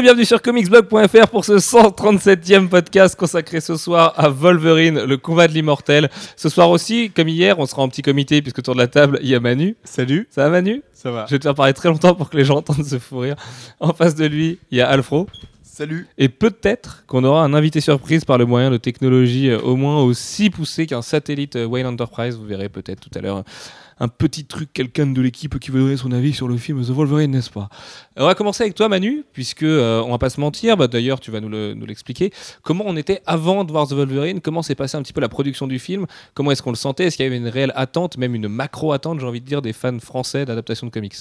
Et bienvenue sur comicsblog.fr pour ce 137e podcast consacré ce soir à Wolverine, le combat de l'immortel. Ce soir aussi, comme hier, on sera en petit comité puisque autour de la table, il y a Manu. Salut, Ça va Manu? Ça va Je vais te faire parler très longtemps pour que les gens entendent se fou rire. En face de lui, il y a Alfro. Salut. Et peut-être qu'on aura un invité surprise par le moyen de technologie euh, au moins aussi poussé qu'un satellite euh, Wayne Enterprise. Vous verrez peut-être tout à l'heure un petit truc, quelqu'un de l'équipe qui veut donner son avis sur le film The Wolverine, n'est-ce pas? On va commencer avec toi, Manu, puisque euh, on va pas se mentir. Bah, D'ailleurs, tu vas nous le- nous l'expliquer. Comment on était avant de voir The Wolverine? Comment s'est passé un petit peu la production du film? Comment est-ce qu'on le sentait? Est-ce qu'il y avait une réelle attente, même une macro attente, j'ai envie de dire, des fans français d'adaptation de comics?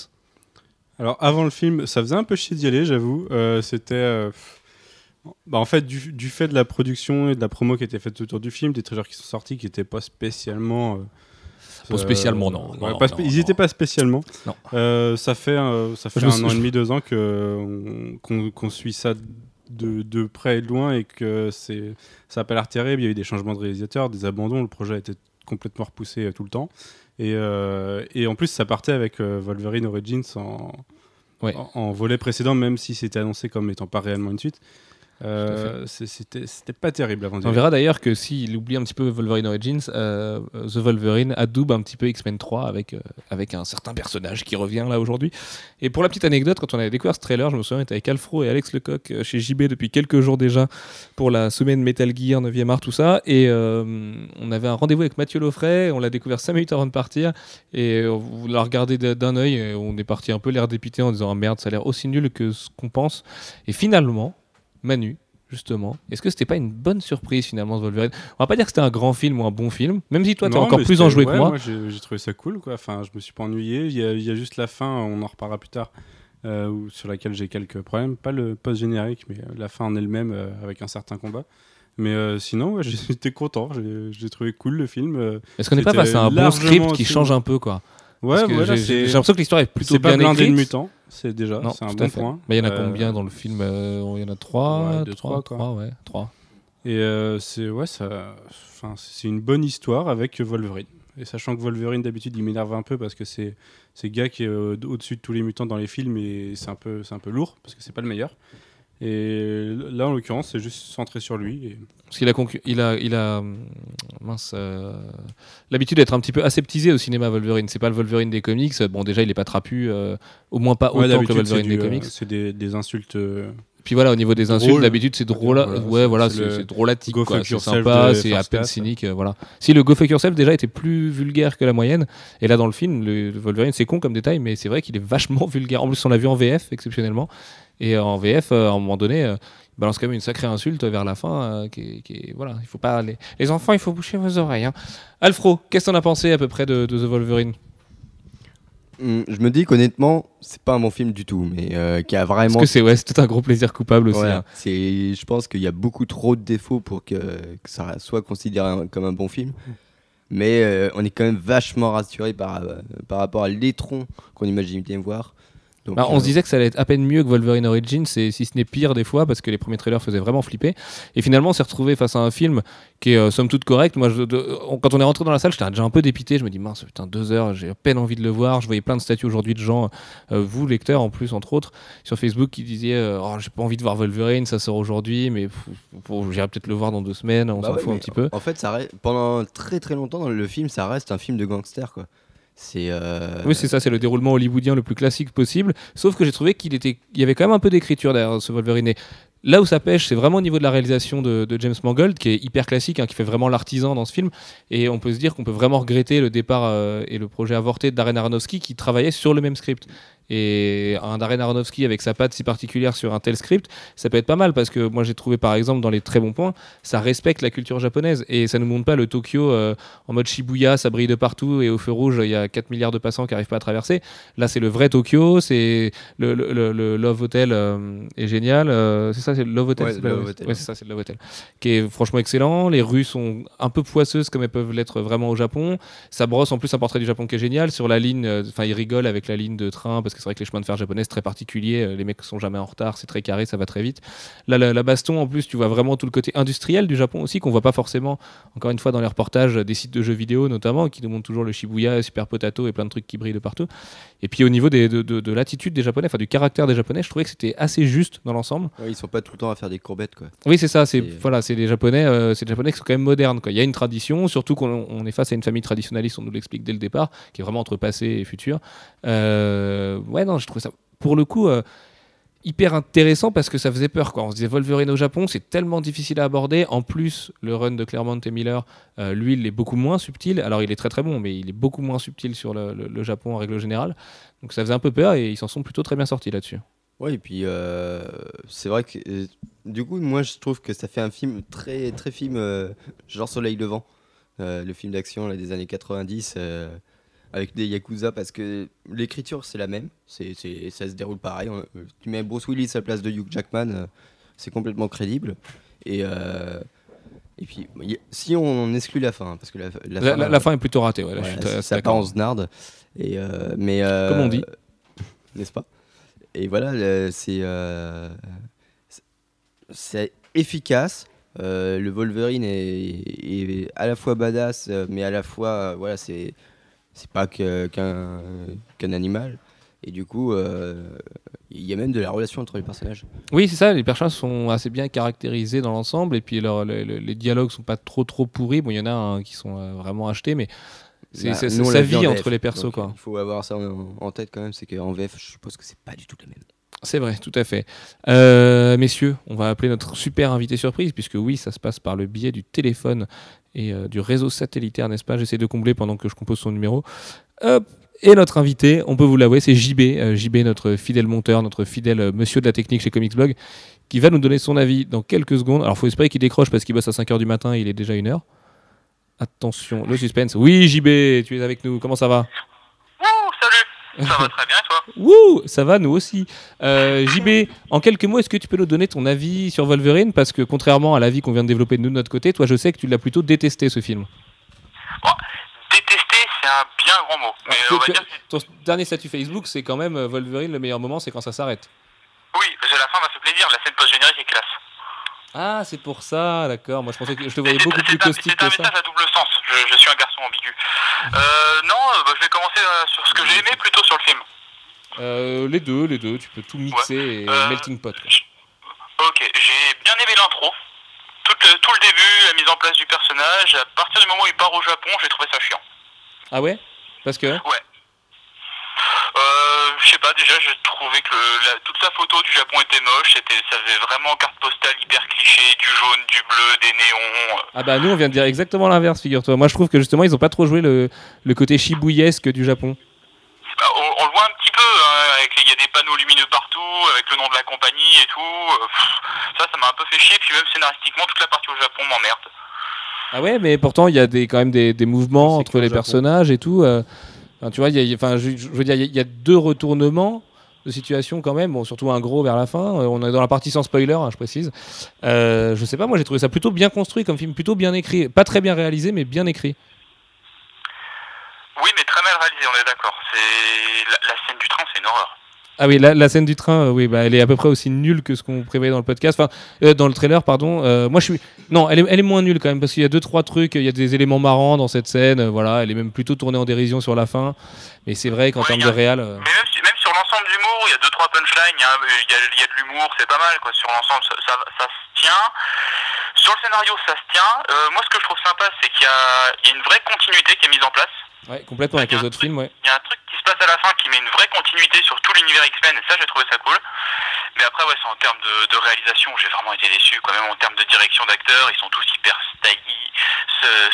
Alors avant le film, ça faisait un peu chier d'y aller, j'avoue. Euh, C'était, euh, bah, en fait, du, du fait de la production et de la promo qui était faite autour du film, des trailers qui sont sortis qui n'étaient pas spécialement. euh, Pas spécialement, non. ouais, Non, pas ils n'étaient pas spécialement. Non. Euh, ça fait, euh, ça fait Je un an et je- demi, deux ans que on- qu'on suit ça de, de près et de loin et que c'est, ça n'a pas l'air terrible. Il y a eu des changements de réalisateurs, des abandons. Le projet a été complètement repoussé euh, tout le temps. Et, euh, et en plus, ça partait avec euh, Wolverine Origins en, Ouais. en, en volet précédent, même si c'était annoncé comme étant pas réellement une suite. Euh, c'était pas terrible avant On verra d'ailleurs que s'il oublie un petit peu Wolverine Origins, euh, The Wolverine adoube un petit peu X-Men 3 avec, euh, avec un certain personnage qui revient là aujourd'hui. Et pour la petite anecdote, quand on avait découvert ce trailer, je me souviens, on était avec Alfro et Alex Lecoq chez JB depuis quelques jours déjà pour la semaine Metal Gear 9e art, tout ça. Et on avait un rendez-vous avec Mathieu Loffray, on l'a découvert 5 minutes avant de partir et on l'a regardé d'un œil et on est parti un peu l'air dépité en disant ah, merde, ça a l'air aussi nul que ce qu'on pense. Et finalement, Manu, justement, est-ce que c'était pas une bonne surprise finalement ce Wolverine? On va pas dire que c'était un grand film ou un bon film, même si toi t'es encore mais plus enjoué ouais, que moi. j'ai j'ai trouvé ça cool, quoi. Enfin, je me suis pas ennuyé. Il y, a, il y a juste la fin, on en reparlera plus tard, euh, sur laquelle j'ai quelques problèmes. Pas le post-générique, mais euh, la fin en elle-même, euh, avec un certain combat. Mais euh, sinon, ouais, j'étais content. J'ai trouvé cool le film. Est-ce qu'on n'est pas face à un bon script qui change un peu quoi? Ouais, voilà, j'ai- l'impression que l'histoire est plutôt c'est pas bien blindé écrite. de mutants. C'est déjà, Non, c'est un bon point. Mais il y en a Euh, combien dans le film Euh, Il y en a trois, deux, trois, trois, ouais, trois. Et euh, c'est ouais, ça, enfin, c'est une bonne histoire avec Wolverine. Et sachant que Wolverine d'habitude il m'énerve un peu parce que c'est c'est gars qui est euh, au-dessus de tous les mutants dans les films et c'est un peu c'est un peu lourd parce que c'est pas le meilleur. Et là en l'occurrence c'est juste centré sur lui. Et... Parce qu'il a, il a, il a hum, mince, euh, l'habitude d'être un petit peu aseptisé au cinéma Wolverine. C'est pas le Wolverine des comics. Bon, déjà, il est pas trapu, euh, au moins pas Ouais, autant que le Wolverine des euh, comics. c'est des, des insultes. Euh, Puis voilà, au niveau des insultes, d'habitude, c'est drôle. Voilà, ouais, c'est- voilà, c'est drôlatique, C'est sympa, c'est à peine cynique, euh, voilà. Si le Go Fuck Yourself déjà était plus vulgaire que la moyenne, et là dans le film, le, Wolverine, c'est con comme détail, mais c'est vrai qu'il est vachement vulgaire. En plus, on l'a vu en VF exceptionnellement, et en VF, euh, à un moment donné, euh, il balance quand même une sacrée insulte vers la fin, euh, qui, voilà, il faut pas les, les enfants, il faut boucher vos oreilles. Hein. Alfro, qu'est-ce que t'en as pensé à peu près de, de The Wolverine? Hum, Je me dis qu'honnêtement, c'est pas un bon film du tout, mais euh, qui a Parce vraiment. que c'est ouais, tout un gros plaisir coupable aussi. Ouais, hein. c'est, je pense qu'il y a beaucoup trop de défauts pour que, que ça soit considéré un- comme un bon film. Mais euh, on est quand même vachement rassuré par, euh, par rapport à l'étron qu'on imagine bien voir. Donc, Bah, on euh, se disait que ça allait être à peine mieux que Wolverine Origins, et si ce n'est pire des fois, parce que les premiers trailers faisaient vraiment flipper. Et finalement, on s'est retrouvé face à un film qui est euh, somme toute correct. Moi, je- de- on- quand on est rentré dans la salle, j'étais déjà un peu dépité. Je me dis, mince, putain, deux heures, j'ai à peine envie de le voir. Je voyais plein de statuts aujourd'hui de gens, euh, vous, lecteurs en plus, entre autres, sur Facebook, qui disaient, euh, oh, j'ai pas envie de voir Wolverine, ça sort aujourd'hui, mais j'irai peut-être le voir dans deux semaines, on bah s'en ouais, fout un petit peu. En fait, ça reste- pendant très très longtemps dans le film, ça reste un film de gangster. Quoi. Euh, Oui, c'est ça, c'est le déroulement hollywoodien le plus classique possible. Sauf que j'ai trouvé qu'il y avait quand même un peu d'écriture derrière ce Wolverine. Là où ça pêche, c'est vraiment au niveau de la réalisation de, de James Mangold, qui est hyper classique, hein, qui fait vraiment l'artisan dans ce film. Et on peut se dire qu'on peut vraiment regretter le départ euh, et le projet avorté de Darren Aronofsky, qui travaillait sur le même script. Et un Darren Aronofsky avec sa patte si particulière sur un tel script, ça peut être pas mal parce que moi j'ai trouvé par exemple dans les très bons points, ça respecte la culture japonaise et ça nous montre pas le Tokyo euh, en mode Shibuya, ça brille de partout et au feu rouge il y a 4 milliards de passants qui arrivent pas à traverser. Là c'est le vrai Tokyo, c'est le, le- le- le Love Hotel euh, est génial. euh, c'est ça, c'est le Love Hotel. Ouais, c'est le pas- Love Hotel. ouais, c'est ça, c'est le Love Hotel, qui est franchement excellent. Les rues sont un peu poisseuses comme elles peuvent l'être vraiment au Japon. Ça brosse en plus un portrait du Japon qui est génial sur la ligne. euh, Enfin, il rigole avec la ligne de train parce que c'est vrai que les chemins de fer japonais c'est très particulier, euh, les mecs sont jamais en retard, c'est très carré, ça va très vite. Là, la, la baston en plus, tu vois vraiment tout le côté industriel du Japon aussi qu'on voit pas forcément. Encore une fois dans les reportages des sites de jeux vidéo notamment, qui nous montrent toujours le Shibuya, Super Potato et plein de trucs qui brillent de partout. Et puis au niveau des, de, de- de l'attitude des Japonais, enfin du caractère des Japonais, je trouvais que c'était assez juste dans l'ensemble. Ouais, ils sont pas tout le temps à faire des courbettes quoi. Oui, c'est ça. C'est Et- voilà, c'est Japonais, euh, c'est les Japonais qui sont quand même modernes. Quoi. Il y a une tradition, surtout qu'on on est face à une famille traditionnaliste, on nous l'explique dès le départ, qui est vraiment entre passé et futur. Euh, ouais, non, je trouvais ça pour le coup euh, hyper intéressant parce que ça faisait peur. Quoi. On se disait Wolverine au Japon, c'est tellement difficile à aborder. En plus, le run de Claremont et Miller, euh, lui, il est beaucoup moins subtil. Alors, il est très très bon, mais il est beaucoup moins subtil sur le, Japon en règle générale. Donc, ça faisait un peu peur et ils s'en sont plutôt très bien sortis là-dessus. Ouais, et puis euh, c'est vrai que du coup, moi je trouve que ça fait un film très très film genre Soleil Levant, le film d'action des années 90 euh, avec des yakuza parce que l'écriture c'est la même, c'est c'est- ça se déroule pareil. On- euh, tu mets Bruce Willis à la place de Hugh Jackman, euh, c'est complètement crédible. Et euh, et puis y si on exclut la fin, hein, parce que la, la La, fin, la- fin est plutôt ratée. Ouais, là, voilà, suis ça- part en snarde. Et euh, mais euh, Comme on dit. n'est-ce pas? Et voilà, c'est c'est- efficace. Le Wolverine est, est à la fois badass, mais à la fois voilà, c'est c'est pas qu'un animal. Et du coup, euh, il y a même de la relation entre les personnages. Oui, c'est ça, les personnages sont assez bien caractérisés dans l'ensemble, et puis leur- le- le- les dialogues sont pas trop trop pourris. Bon, il y en a un qui sont euh, vraiment achetés, mais c'est Bah, vit en entre VF, les persos, quoi. Il faut avoir ça en, en tête quand même, c'est qu'en VF, je suppose que c'est pas du tout la même. C'est vrai, tout à fait. Euh, messieurs, on va appeler notre super invité surprise, puisque oui, ça se passe par le biais du téléphone et euh, du réseau satellitaire, n'est-ce pas? J'essaie de combler pendant que je compose son numéro. Et notre invité, on peut vous l'avouer, c'est JB, euh, JB, notre fidèle monteur, notre fidèle monsieur de la technique chez Comics Blog, qui va nous donner son avis dans quelques secondes. Alors, faut espérer qu'il décroche parce qu'il bosse à 5h du matin et il est déjà 1h. Attention, le suspense. Oui, JB, tu es avec nous. Comment ça va? Ça va très bien, toi? Wouh, ça va, nous aussi. Euh, JB, en quelques mots, est-ce que tu peux nous donner ton avis sur Wolverine? Parce que contrairement à l'avis qu'on vient de développer de nous de notre côté, toi, je sais que tu l'as plutôt détesté ce film. Détester, c'est un bien grand mot. Mais Alors, on va tu- dire tu- ton dernier statut Facebook, c'est quand même euh, Wolverine, le meilleur moment, c'est quand ça s'arrête. oui, parce que la fin m'a fait plaisir, la scène post-générique est classe. Ah, c'est pour ça, d'accord. Moi, je pensais que je te voyais C'est- beaucoup c'est plus un- caustique C'est un que ça. message à double sens, je, je suis un garçon ambigu. Euh, non, euh, bah, je vais commencer euh, sur ce que j'ai aimé plutôt sur le film. Euh, les deux, les deux, tu peux tout mixer et Euh, melting pot. quoi. Ok, j'ai bien aimé l'intro. Tout le, tout le début, la mise en place du personnage, à partir du moment où il part au Japon, j'ai trouvé ça chiant. Ah ouais? Parce que? Euh, je sais pas, déjà, j'ai trouvé que le- la- toute sa photo du Japon était moche, c'était, ça faisait vraiment carte postale hyper cliché, du jaune, du bleu, des néons. euh. Ah bah nous, on vient de dire exactement l'inverse, figure-toi. Moi, je trouve que justement, ils ont pas trop joué le, le côté shibuyesque du Japon. Bah, on, on le voit un petit peu, hein, avec les- il y a des panneaux lumineux partout, avec le nom de la compagnie et tout. euh, pff, ça, ça m'a un peu fait chier, puis même scénaristiquement, toute la partie au Japon m'emmerde. Ah ouais, mais pourtant, il y a des, quand même des, des mouvements entre les Japon? personnages et tout. euh. Tu vois, enfin, je, veux dire, il y a deux retournements de situation quand même. Bon, surtout un gros vers la fin. Euh, on est dans la partie sans spoiler, hein, je précise. Euh, je sais pas, moi, j'ai trouvé ça plutôt bien construit comme film, plutôt bien écrit. Pas très bien réalisé, mais bien écrit. Oui, mais très mal réalisé, on est d'accord. C'est la, la scène du train, c'est une horreur. Ah oui, la, la scène du train, euh, oui, bah, elle est à peu près aussi nulle que ce qu'on prévoyait dans le podcast, enfin euh, dans le trailer, pardon. Euh, moi, je suis, non, elle est, elle est moins nulle quand même parce qu'il y a deux trois trucs, il y a des éléments marrants dans cette scène, voilà, elle est même plutôt tournée en dérision sur la fin, mais c'est vrai qu'en termes de Mais même, sur l'ensemble d'humour, il y a deux trois punchlines, il y a, y y de l'humour, c'est pas mal quoi. Sur l'ensemble, ça, ça, ça se tient. Sur le scénario, ça se tient. Moi, ce que je trouve sympa, c'est qu'il y a, il y a une vraie continuité qui est mise en place. ouais, complètement avec les autres truc- films, ouais. Il y a un truc passe à la fin qui met une vraie continuité sur tout l'univers X-Men, et ça, j'ai trouvé ça cool. Mais après, ouais, c'est en termes de, de réalisation, j'ai vraiment été déçu. Quand même, en termes de direction d'acteurs, ils sont tous hyper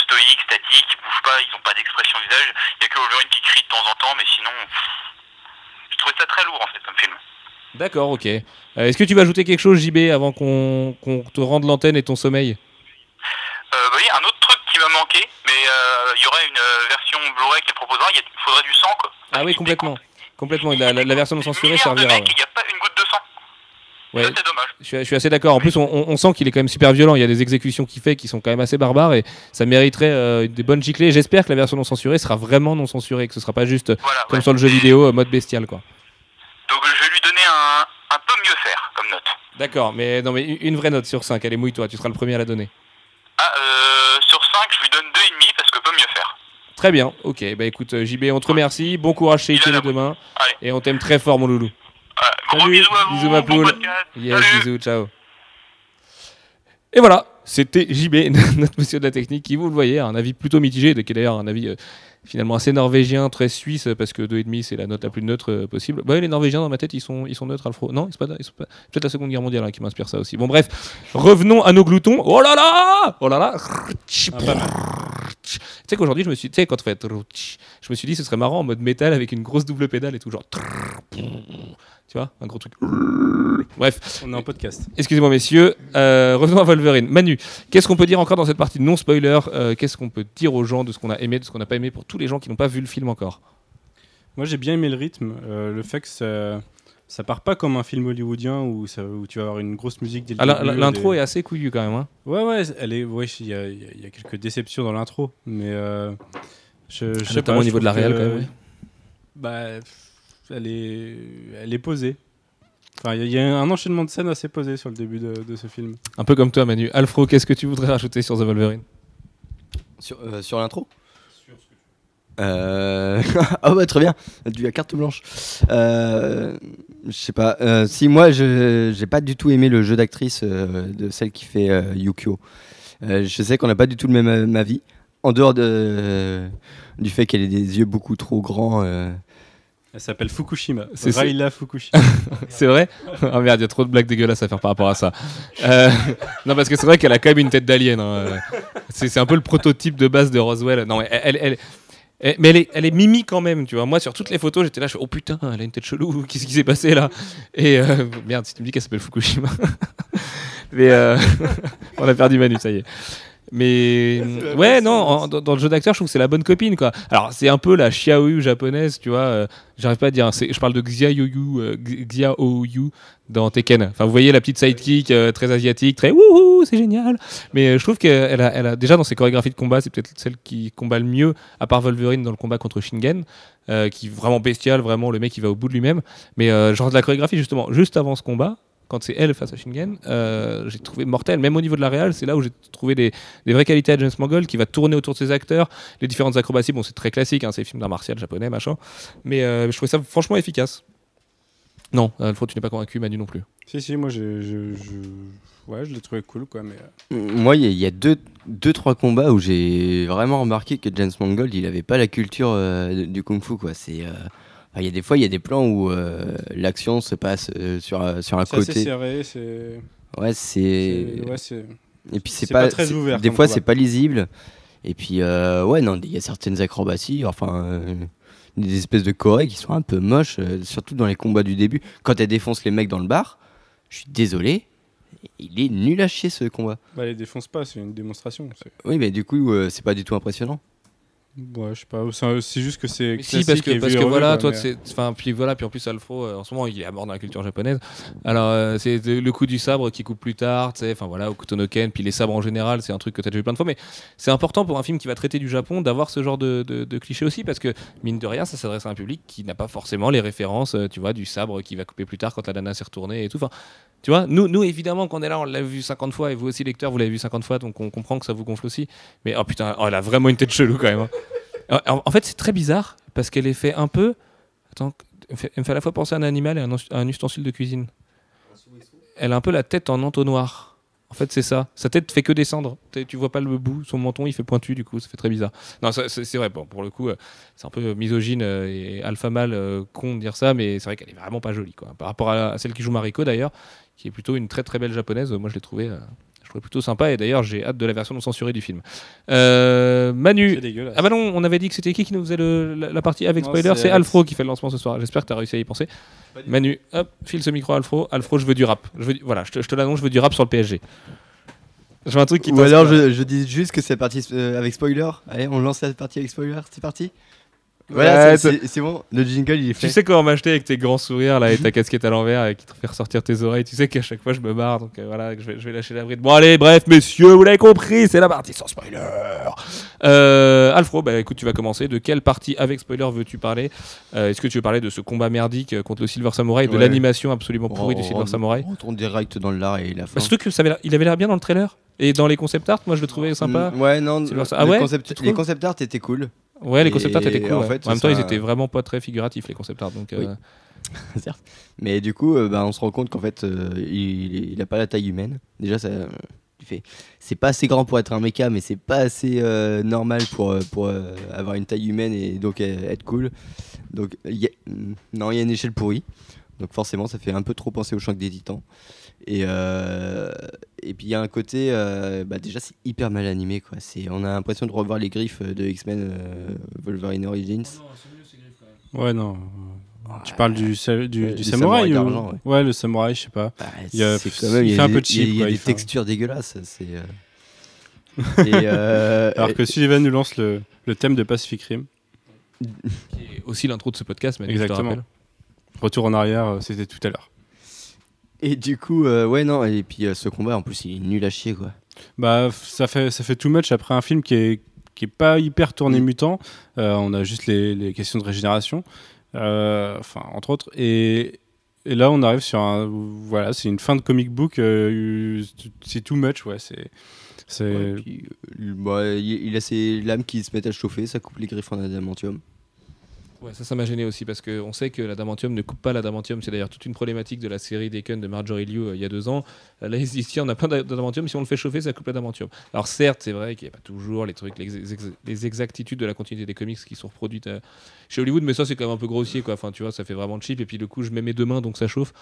stoïques, statiques, ils bougent pas, ils ont pas d'expression visage. Il y a que Wolverine qui crie de temps en temps, mais sinon, je trouvais ça très lourd en fait comme film. D'accord, ok. Euh, Est-ce que tu vas ajouter quelque chose, JB, avant qu'on qu'on te rende l'antenne et ton sommeil? Euh, bah oui, un autre truc qui m'a manqué, mais euh, il y aurait une euh, version Blu-ray qui proposera, il faudrait du sang. Quoi. Ah oui, complètement. Complètement, la, la, la, version non censurée servira. Il n'y a pas une goutte de sang. Ouais, dommage. Je, suis assez d'accord. En plus, on, sent qu'il est quand même super violent. Il y a des exécutions qu'il fait qui sont quand même assez barbares et ça mériterait euh, des bonnes giclées. J'espère que la version non censurée sera vraiment non censurée, que ce sera pas juste comme sur le jeu vidéo mode bestial, quoi. Donc je vais lui donner un, un peu mieux faire comme note. D'accord, mais non, mais une vraie note sur 5, allez mouille-toi, tu seras le premier à la donner. Ah, euh, Très bien, ok, bah écoute, euh, JB, on te remercie, bon courage chez Il a Itélé la demain, Allez. et on t'aime très fort, mon loulou. Ouais, gros Salut, bisous à vous, bisous, ma bon poule. Yes, Salut. bisous, ciao. Et voilà, c'était JB, notre monsieur de la technique, qui, vous le voyez, a un avis plutôt mitigé, qui est d'ailleurs un avis euh, finalement assez norvégien, très suisse, parce que 2,5 c'est la note la plus neutre euh, possible. Bah, les Norvégiens, dans ma tête, ils sont, ils sont neutres, Alfro. Non, c'est pas, ils sont pas- peut-être la Seconde Guerre mondiale hein, qui m'inspire ça aussi. Bon, bref, revenons à nos gloutons. Oh là là Oh là là sais qu'aujourd'hui, je me suis, tu sais, quand on fait, je me suis dit, ce serait marrant en mode métal avec une grosse double pédale et tout, genre, tu vois, un gros truc. Bref, On est en podcast. Excusez-moi messieurs, Euh, revenons à Wolverine. Manu, qu'est-ce qu'on peut dire encore dans cette partie non spoiler Euh, Qu'est-ce qu'on peut dire aux gens de ce qu'on a aimé, de ce qu'on n'a pas aimé pour tous les gens qui n'ont pas vu le film encore? Moi, j'ai bien aimé le rythme, euh, le fait que ça, ça part pas comme un film hollywoodien où, ça, où tu vas avoir une grosse musique dès le Ah, L'intro des- est assez couillu quand même. hein. Ouais, ouais, elle est. Ouais, il y, a- y y quelques déceptions dans l'intro, mais euh, je, je sais Ah, Notamment pas, au niveau de la que- quand même. oui. Bah, elle est, elle est posée. Enfin, il y, a- il y a un enchaînement de scènes assez posé sur le début de, de ce film. Un peu comme toi Manu. Alfro, qu'est-ce que tu voudrais rajouter sur The Wolverine? Sur, euh, sur l'intro? Euh... ah ouais très bien, tu as carte blanche. Euh, je sais pas. euh, si moi je j'ai pas du tout aimé le jeu d'actrice euh, de celle qui fait euh, Yukio. Euh, je sais qu'on n'a pas du tout le même avis. En dehors de, du fait qu'elle ait des yeux beaucoup trop grands. Elle s'appelle Fukushima. C'est- Raila Fukushima. C'est vrai? Ah merde, il y a trop de blagues dégueulasses à faire par rapport à ça. Euh, non, parce que c'est vrai qu'elle a quand même une tête d'alien. hein. C'est c'est un peu le prototype de base de Roswell. Non, elle, elle, elle- elle- mais elle est, elle est mimi quand même, tu vois. Moi, sur toutes les photos, j'étais là, je fais, oh putain, elle a une tête chelou, qu'est-ce qui s'est passé là? Et euh, merde, si tu me dis qu'elle s'appelle Fukushima. mais euh, on a perdu Manu, ça y est. Mais ouais, non, en- dans, dans le jeu d'acteur, je trouve que c'est la bonne copine, quoi. Alors, c'est un peu la Xiaoyu japonaise, tu vois. euh, J'arrive pas à dire. hein, Je parle de Xiaoyu, euh, Xiaoyu dans Tekken. Enfin, vous voyez la petite sidekick euh, très asiatique, très wouhou, c'est génial. Mais euh, je trouve qu'elle a, elle a déjà dans ses chorégraphies de combat, c'est peut-être celle qui combat le mieux, à part Wolverine dans le combat contre Shingen, qui est vraiment bestial, vraiment le mec qui va au bout de lui-même. Mais genre de la chorégraphie justement, juste avant ce combat. Quand c'est elle face à Shingen, euh, j'ai trouvé mortel. Même au niveau de la réal, c'est là où j'ai trouvé des, des vraies qualités à James Mangold qui va tourner autour de ses acteurs, les différentes acrobaties. Bon, c'est très classique, hein, c'est des films d'art martial japonais, machin. Mais euh, je trouvais ça franchement efficace. Non, Alfred, tu n'es pas convaincu, Manu non plus. si, si, moi, je, je, je- ouais, je l'ai trouvé cool, quoi. Mais euh, Moi, il y, a- il y a deux, deux, trois combats où j'ai vraiment remarqué que James Mangold, il avait pas la culture euh, du kung-fu, quoi. C'est, euh, il y a des fois, il y a des plans où euh, l'action se passe euh, sur, euh, sur un c'est côté. serré, c'est. Ouais, c'est. c'est- Ouais, c'est. Et puis c'est c'est pas, pas très c'est- ouvert Des fois, c'est pas lisible. Et puis, euh, ouais, non, il y a certaines acrobaties, enfin, des espèces de corées qui sont un peu moches, surtout dans les combats du début. Quand elle défonce les mecs dans le bar, je suis désolé, il est nul à chier ce combat. Bah, les défonce pas, c'est une démonstration. c'est- Oui, mais du coup, c'est pas du tout impressionnant. Ouais, je sais pas. c'est- juste que c'est. Si, parce que, parce que voilà, quoi, toi, mais- enfin, puis voilà, puis en plus, Alfro, euh, en ce moment, il est à mort dans la culture japonaise. Alors, euh, c'est le coup du sabre qui coupe plus tard, tu sais, enfin voilà, au Kutonoken, puis les sabres en général, c'est un truc que tu as déjà vu plein de fois, mais c'est important pour un film qui va traiter du Japon d'avoir ce genre de, de, de cliché aussi, parce que, mine de rien, ça s'adresse à un public qui n'a pas forcément les références, euh, tu vois, du sabre qui va couper plus tard quand la nana s'est retournée et tout. Enfin, tu vois, nous, nous évidemment, qu'on est là, on l'a vu 50 fois, et vous aussi, lecteurs, vous l'avez vu 50 fois, donc on comprend que ça vous gonfle aussi. Mais oh putain, oh, elle a vraiment une tête chelou quand même. hein. En, en fait, c'est très bizarre parce qu'elle est fait un peu. Attends, elle me fait, à la fois penser à un animal et à un, ustensile de cuisine. Elle a un peu la tête en entonnoir. En fait, c'est ça. Sa tête fait que descendre. Tu vois pas le bout. Son menton, il fait pointu, du coup, ça fait très bizarre. Non, c'est vrai. Pour le coup, euh, c'est un peu misogyne euh, et alpha euh, con de dire ça, mais c'est vrai qu'elle est vraiment pas jolie, quoi. Par rapport à, à celle qui joue Mariko, d'ailleurs, qui est plutôt une très très belle japonaise. Moi, je l'ai trouvée. Trouvais plutôt sympa et d'ailleurs j'ai hâte de la version non censurée du film. Euh, Manu, ah bah non, on avait dit que c'était qui qui nous faisait le- la, la partie avec Non, spoiler c'est. Alfro qui fait le lancement ce soir. J'espère que tu as réussi à y penser. Manu, hop, file ce micro à Alfro. Alfro, je veux du rap. Je veux du- Voilà, je te, je te l'annonce, je veux du rap sur le PSG. Je veux un truc qui Ou alors, je, je dis juste que c'est parti euh, avec spoiler. Allez, on lance la partie avec spoiler. C'est parti. Voilà, Ouais, c'est- bon. Le jingle, il est fait. Tu sais comment m'acheter avec tes grands sourires là et ta casquette à l'envers et qui te fait ressortir tes oreilles. Tu sais qu'à chaque fois je me barre donc euh, voilà, je vais, je vais lâcher la bride. Bon allez, bref, messieurs, vous l'avez compris, c'est la partie sans spoiler. Euh, Alfro, bah, écoute, tu vas commencer. De quelle partie avec spoiler veux-tu parler? Euh, Est-ce que tu veux parler de ce combat merdique euh, contre le Silver Samurai, de Ouais. l'animation absolument pourrie du Silver on- Samurai On retourne direct dans l'art et la fin. bah, Surtout que ça avait l'air- il avait l'air bien dans le trailer. Et dans les concept art, moi je le trouvais sympa. Mm, Ouais, non. Le Ah ouais, concept- les concept art étaient cool. Ouais, les concept art étaient cool. en ouais. fait, en même ça- temps, ils étaient vraiment pas très figuratifs, les concept art. Donc, Oui. euh, certes. Mais du coup, euh, bah, on se rend compte qu'en fait, euh, il, il a pas la taille humaine. Déjà, ça, c'est pas assez grand pour être un mecha, mais c'est pas assez normal pour, pour avoir une taille humaine et donc être cool. Donc, il y a- mm, non, il y a une échelle pourrie. Donc forcément, ça fait un peu trop penser au Shank des Titans. Et, et puis il y a un côté, euh, bah, déjà c'est hyper mal animé quoi. C'est, on a l'impression de revoir les griffes de X-Men euh, Wolverine Origins. Ouais, non. Tu parles du, du, Ouais, du du samouraï, samouraï ou- d'argent, ouais. le samouraï, je sais pas. Bah, Il y a- c'est quand même, il il y fait un peu des- cheap, Il y a, quoi, des il fait un- textures dégueulasses. C'est. euh, euh, Alors que Sullivan nous lance le, le thème de Pacific Rim. qui est aussi l'intro de ce podcast, mais je te Exactement. Retour en arrière, euh, c'était tout à l'heure. Et du coup, euh, ouais non. Et puis euh, ce combat, en plus, il est nul à chier quoi. Bah, ça fait, ça fait too much après un film qui est, qui est pas hyper tourné Mm. mutant. Euh, on a juste les, les questions de régénération, enfin, entre autres. Et, et là, on arrive sur un. Voilà, c'est une fin de comic book. c'est too much, ouais. C'est. c'est- Ouais, bah, il, il a ses lames qui se mettent à chauffer, ça coupe les griffes en adamantium. Ouais, ça, ça m'a gêné aussi parce qu'on sait que l'adamantium ne coupe pas l'adamantium. C'est d'ailleurs toute une problématique de la série Deacon de Marjorie Liu euh, il y a deux ans. Euh, là, ils se disent tiens, on a plein d'ad- d'adamantium, si on le fait chauffer, ça coupe l'adamantium. Alors, certes, c'est vrai qu'il n'y a pas toujours les trucs, les, ex- les exactitudes de la continuité des comics qui sont reproduites euh, chez Hollywood, mais ça, c'est quand même un peu grossier, quoi. Enfin, tu vois, ça fait vraiment cheap. Et puis, le coup, je mets mes deux mains, donc ça chauffe.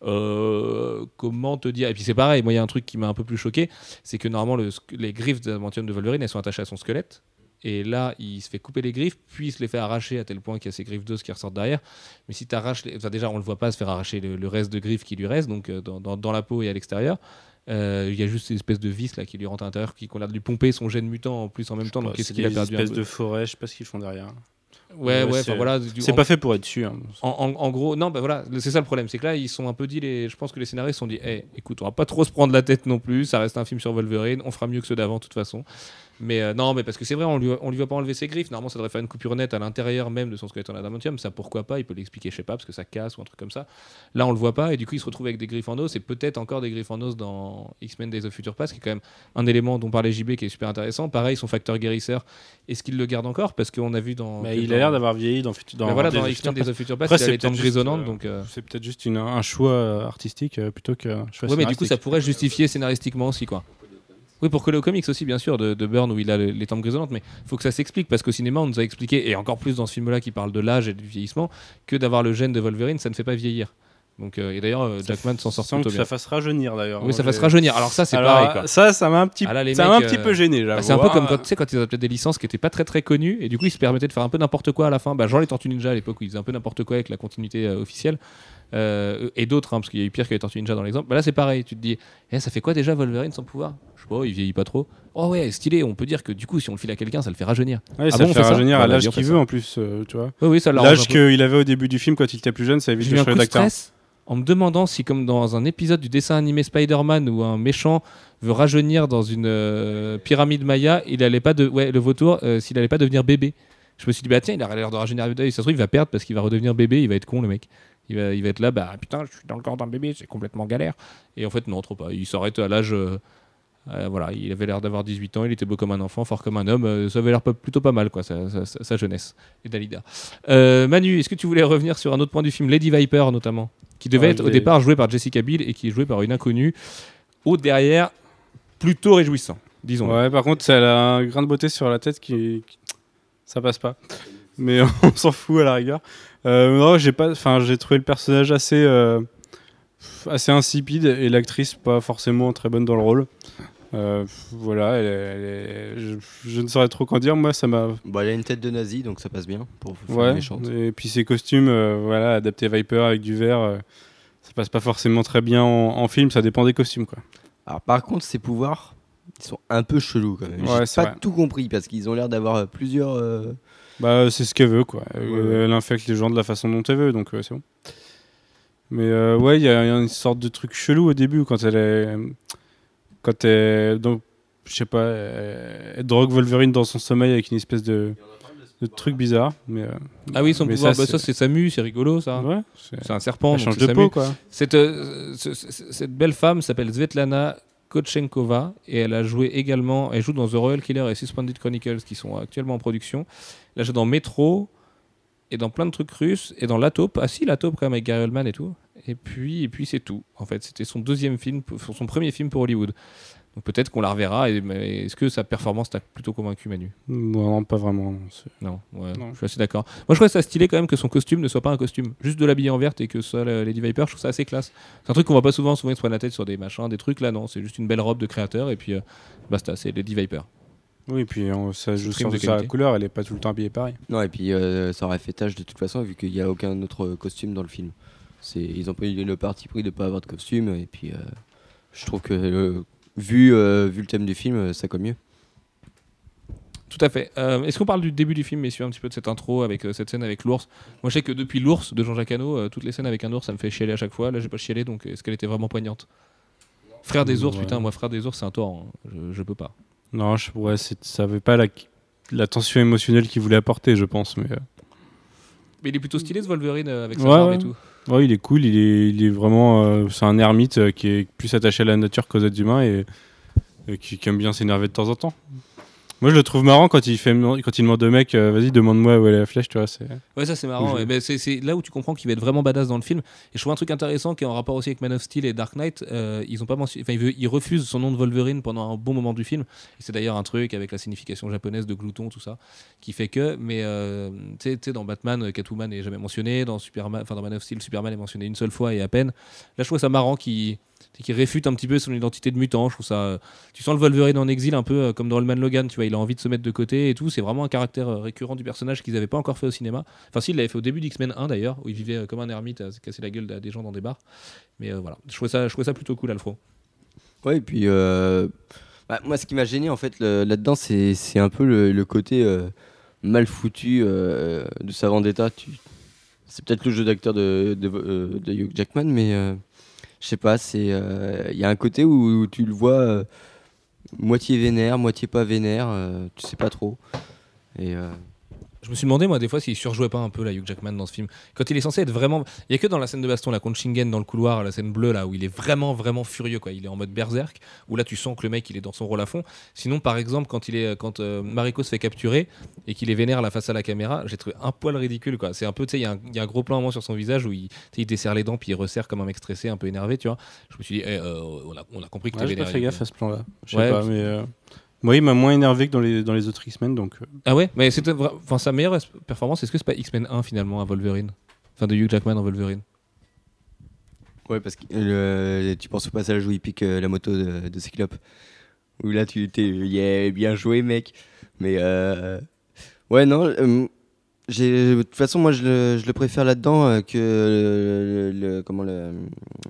Comment te dire? Et puis, c'est pareil, moi, il y a un truc qui m'a un peu plus choqué c'est que normalement, les griffes d'adamantium de Wolverine, elles sont attachées à son squelette. Et là, il se fait couper les griffes, puis il se les fait arracher à tel point qu'il y a ses griffes d'os qui ressortent derrière. Mais si tu arraches, les... enfin, déjà, on le voit pas se faire arracher le, le reste de griffes qui lui reste, donc euh, dans, dans- dans la peau et à l'extérieur. Euh, Il y a juste une espèce de vis là qui lui rentre à l'intérieur, qui qu'on a de lui pomper son gène mutant en plus en même temps. Donc qu'est-ce qu'il a perdu un espèces peu de forêt, je sais pas ce qu'ils font derrière. Ouais, Ouais, c'est- voilà. en- pas fait pour être dessus. hein. en, en- en gros, non, bah voilà, c'est ça le problème, c'est que là ils sont un peu dit, les, je pense que les scénaristes se sont dit, hey, écoute, on va pas trop se prendre la tête non plus, ça reste un film sur Wolverine, on fera mieux que ceux d'avant de toute façon. Mais euh, non, mais parce que c'est vrai, on lui, on lui va pas enlever ses griffes, normalement ça devrait faire une coupure nette à l'intérieur même de son squelette en adamantium, ça pourquoi pas, il peut l'expliquer, je sais pas, parce que ça casse ou un truc comme ça. Là on le voit pas, et du coup il se retrouve avec des griffes en os, et peut-être encore des griffes en os dans X-Men Days of Future Past, qui est quand même un élément dont parlait JB qui est super intéressant. Pareil, son facteur guérisseur, est-ce qu'il le garde encore? Parce qu'on a vu dans. Que il dans- a l'air d'avoir vieilli dans, dans mais voilà, dans X-Men Days of Future Past, Après, il a c'est les tempes grisonnantes, euh, donc. euh, C'est peut-être juste une- un choix euh, artistique plutôt qu'un choix Ouais, mais du coup, ça pourrait justifier scénaristiquement aussi, quoi. Oui, pour coller aux comics aussi, bien sûr, de, de Burn où il a le- les tempes grisonnantes, mais il faut que ça s'explique parce qu'au cinéma, on nous a expliqué, et encore plus dans ce film-là qui parle de l'âge et du vieillissement, que d'avoir le gène de Wolverine, ça ne fait pas vieillir. Donc, euh, et d'ailleurs, euh, Jackman s'en sort plutôt que bien. ça fasse rajeunir d'ailleurs. Oui, ça fasse j'ai- rajeunir. Alors, ça, c'est pareil, quoi. Ça, ça m'a un petit, Ah là, ça un petit euh, peu gêné. Bah, c'est un peu Ah, comme quand, tu sais, quand ils avaient peut-être des licences qui n'étaient pas très très connues et du coup ils se permettaient de faire un peu n'importe quoi à la fin. Bah, genre les Tortues Ninja à l'époque où ils faisaient un peu n'importe quoi avec la continuité euh, officielle Euh, et d'autres, hein, parce qu'il y a eu pire que les Tortues Ninja dans l'exemple. Bah, là c'est pareil, tu te dis, eh, ça fait quoi déjà Wolverine sans pouvoir? Je sais pas, il vieillit pas trop. Oh ouais, stylé, on peut dire que du coup si on le file à quelqu'un ça le fait rajeunir. Ouais, Ah ça bon, le fait ça rajeunir à Voilà, l'âge qu'il veut en plus, euh, tu vois. Oui, oui, ça L'âge qu'il avait au début du film quand il était plus jeune, ça évite J'ai de eu un changer coup de d'acteur. en me demandant si, comme dans un épisode du dessin animé Spider-Man où un méchant veut rajeunir dans une euh, pyramide maya, il allait pas de, ouais, le vautour, s'il allait pas devenir bébé. Je me suis dit, bah tiens, il a l'air de rajeunir. Ça se trouve, il va perdre parce qu'il va redevenir bébé, il va être con, le mec. Il va, il va être là, bah putain, je suis dans le corps d'un bébé, c'est complètement galère. Et en fait, non, trop pas. Il s'arrête à l'âge. euh, euh, voilà, il avait l'air d'avoir 18 ans, il était beau comme un enfant, fort comme un homme. euh, ça avait l'air plutôt pas mal, quoi, sa, sa- sa- sa jeunesse. Et Dalida. Manu, est-ce que tu voulais revenir sur un autre point du film, Lady Viper notamment, qui devait Ouais, être au départ joué par Jessica Biel et qui est joué par une inconnue, au derrière, plutôt réjouissant, disons. Ouais, par contre, elle a un grain de beauté sur la tête qui. qui- Ça passe pas. Mais on s'en fout à la rigueur. Euh, non, j'ai pas. Enfin, j'ai trouvé le personnage assez. euh, assez insipide et l'actrice pas forcément très bonne dans le rôle. Euh, voilà, elle est- elle est- je, je ne saurais trop qu'en dire. Moi, ça m'a. Bah, elle a une tête de nazi, donc ça passe bien pour faire Ouais. méchante. Et puis ses costumes, euh, voilà, adaptés Viper avec du vert, euh, ça passe pas forcément très bien en, en film. Ça dépend des costumes, quoi. Alors, par contre, ses pouvoirs, ils sont un peu chelous quand même. Ouais, J'ai pas vrai. tout compris parce qu'ils ont l'air d'avoir plusieurs. Bah, c'est ce qu'elle veut, quoi. Ouais, ouais. Elle infecte les gens de la façon dont elle veut, donc euh, c'est bon. Mais euh, ouais, il y, a une sorte de truc chelou au début quand elle est. Quand elle. Donc, je sais pas, euh, elle drogue Wolverine dans son sommeil avec une espèce de, de truc bizarre. Mais, euh, Ah oui, son Mais pouvoir, ça, bah, c'est- ça c'est Samu, c'est rigolo ça. ouais, c'est- un serpent. elle change de Samu. peau, quoi. Cette, euh, ce- ce- cette belle femme s'appelle Svetlana Kochenkova et elle a joué également, elle joue dans The Royal Killer et Suspended Chronicles qui sont actuellement en production. Elle a dans Metro et dans plein de trucs russes et dans La Taupe. Ah si, La Taupe quand même avec Gary Oldman et tout. Et puis, et puis c'est tout. En fait, c'était son deuxième film, son premier film pour Hollywood. Donc peut-être qu'on la reverra. Et, mais est-ce que sa performance t'a plutôt convaincu, Manu? Non, pas vraiment. non, c'est- Non, ouais, Non. je suis assez d'accord. Moi, je trouve ça stylé quand même que son costume ne soit pas un costume, juste de l'habiller en verte et que ce soit la Lady Viper. Je trouve ça assez classe. C'est un truc qu'on voit pas souvent. Souvent, ils se prennent la tête sur des machins, des trucs. Là, non, c'est juste une belle robe de créateur et puis euh, basta, c'est Lady Viper. Oui, et puis on- ça joue sur qualité. couleur, elle est pas tout le temps habillée pareil. Non, et puis euh, ça aurait fait tâche de toute façon, vu qu'il n'y a aucun autre costume dans le film. C'est, ils ont pris le parti pris de ne pas avoir de costume, et puis euh, je trouve que euh, vu, euh, vu le thème du film, euh, ça colle mieux. Tout à fait. Euh, Est-ce qu'on parle du début du film, messieurs, un petit peu de cette intro avec euh, cette scène avec l'ours? Moi, je sais que depuis l'ours de Jean-Jacques Hano, euh, toutes les scènes avec un ours, ça me fait chialer à chaque fois. Là, j'ai pas chialé, donc est-ce qu'elle était vraiment poignante? Frère des ours, Ouais. putain, moi, frère des ours, c'est un tort. hein. Je, je peux pas. Non, je, ouais, ça avait pas la, la tension émotionnelle qu'il voulait apporter, je pense. Mais euh, Mais il est plutôt stylé ce Wolverine euh, avec sa Ouais, barbe ouais. et tout. Ouais, il est cool, il est, il est vraiment. euh, c'est un ermite euh, qui est plus attaché à la nature qu'aux êtres humains et, qui aime bien s'énerver de temps en temps. Moi, je le trouve marrant quand il, fait, quand il demande au mec, euh, vas-y, demande-moi où est la flèche, tu vois. C'est... Ouais, ça c'est marrant. Ouais. Ben, c'est, c'est là où tu comprends qu'il va être vraiment badass dans le film. Et je trouve un truc intéressant qui est en rapport aussi avec Man of Steel et Dark Knight. euh, ils ont pas mentionné, enfin, ils, ils refusent son nom de Wolverine pendant un bon moment du film. C'est d'ailleurs un truc avec la signification japonaise de glouton, tout ça, qui fait que. Mais euh, tu sais- dans Batman, Catwoman est jamais mentionné. Dans Superman, enfin dans Man of Steel, Superman est mentionné une seule fois et à peine. Là, je trouve ça marrant qu'il qui réfute un petit peu son identité de mutant. Je trouve ça. euh, tu sens le Wolverine en exil un peu euh, comme dans Allman Logan, tu vois, il a envie de se mettre de côté et tout. C'est vraiment un caractère euh, récurrent du personnage qu'ils n'avaient pas encore fait au cinéma. Enfin, si, il l'avait fait au début d'X-Men 1 d'ailleurs, où il vivait comme un ermite à se casser la gueule à des gens dans des bars. Mais voilà, je trouvais ça, je trouvais ça plutôt cool, Alfro. Ouais, et puis bah, moi, ce qui m'a gêné en fait là-dedans, c'est, c'est un peu le, côté mal foutu de sa vendetta. C'est peut-être le jeu d'acteur de, Hugh Jackman, mais je sais pas, c'est euh, il y a un côté où, tu le vois euh, moitié vénère, moitié pas vénère, euh, tu sais pas trop. Et euh, Je me suis demandé, moi, des fois, s'il surjouait pas un peu, là, Hugh Jackman, dans ce film. Quand il est censé être vraiment. Il y a que dans la scène de baston, là, contre Shingen, dans le couloir, la scène bleue, là, où il est vraiment, vraiment furieux, quoi. Il est en mode berserk, où là, tu sens que le mec, il est dans son rôle à fond. Sinon, par exemple, quand, il est, quand euh, Mariko se fait capturer et qu'il est vénère là face à la caméra, j'ai trouvé un poil ridicule, quoi. C'est un peu, tu sais, il y, a un- il y a un gros plan à un moment sur son visage où il, il desserre les dents, puis il resserre comme un mec stressé, un peu énervé, tu vois. Je me suis dit, eh, euh, on, a, on a compris que Ouais, t'es j'ai pas vénère. fait gaffe à ce plan-là. Je sais Ouais, pas, mais. euh, Moi, il m'a moins énervé que dans les, dans les autres X-Men, donc. euh, Ah ouais? Mais c'était enfin, sa meilleure performance, est-ce que c'est pas X-Men 1 finalement à Wolverine? Enfin, de Hugh Jackman en Wolverine. ouais, parce que euh, tu penses au passage où il pique euh, la moto de, de Cyclope. Où là, tu t'es yeah, bien joué, mec. Mais euh, ouais, non. de toute façon, moi, je le, je le préfère là-dedans euh, que le, le- le- comment le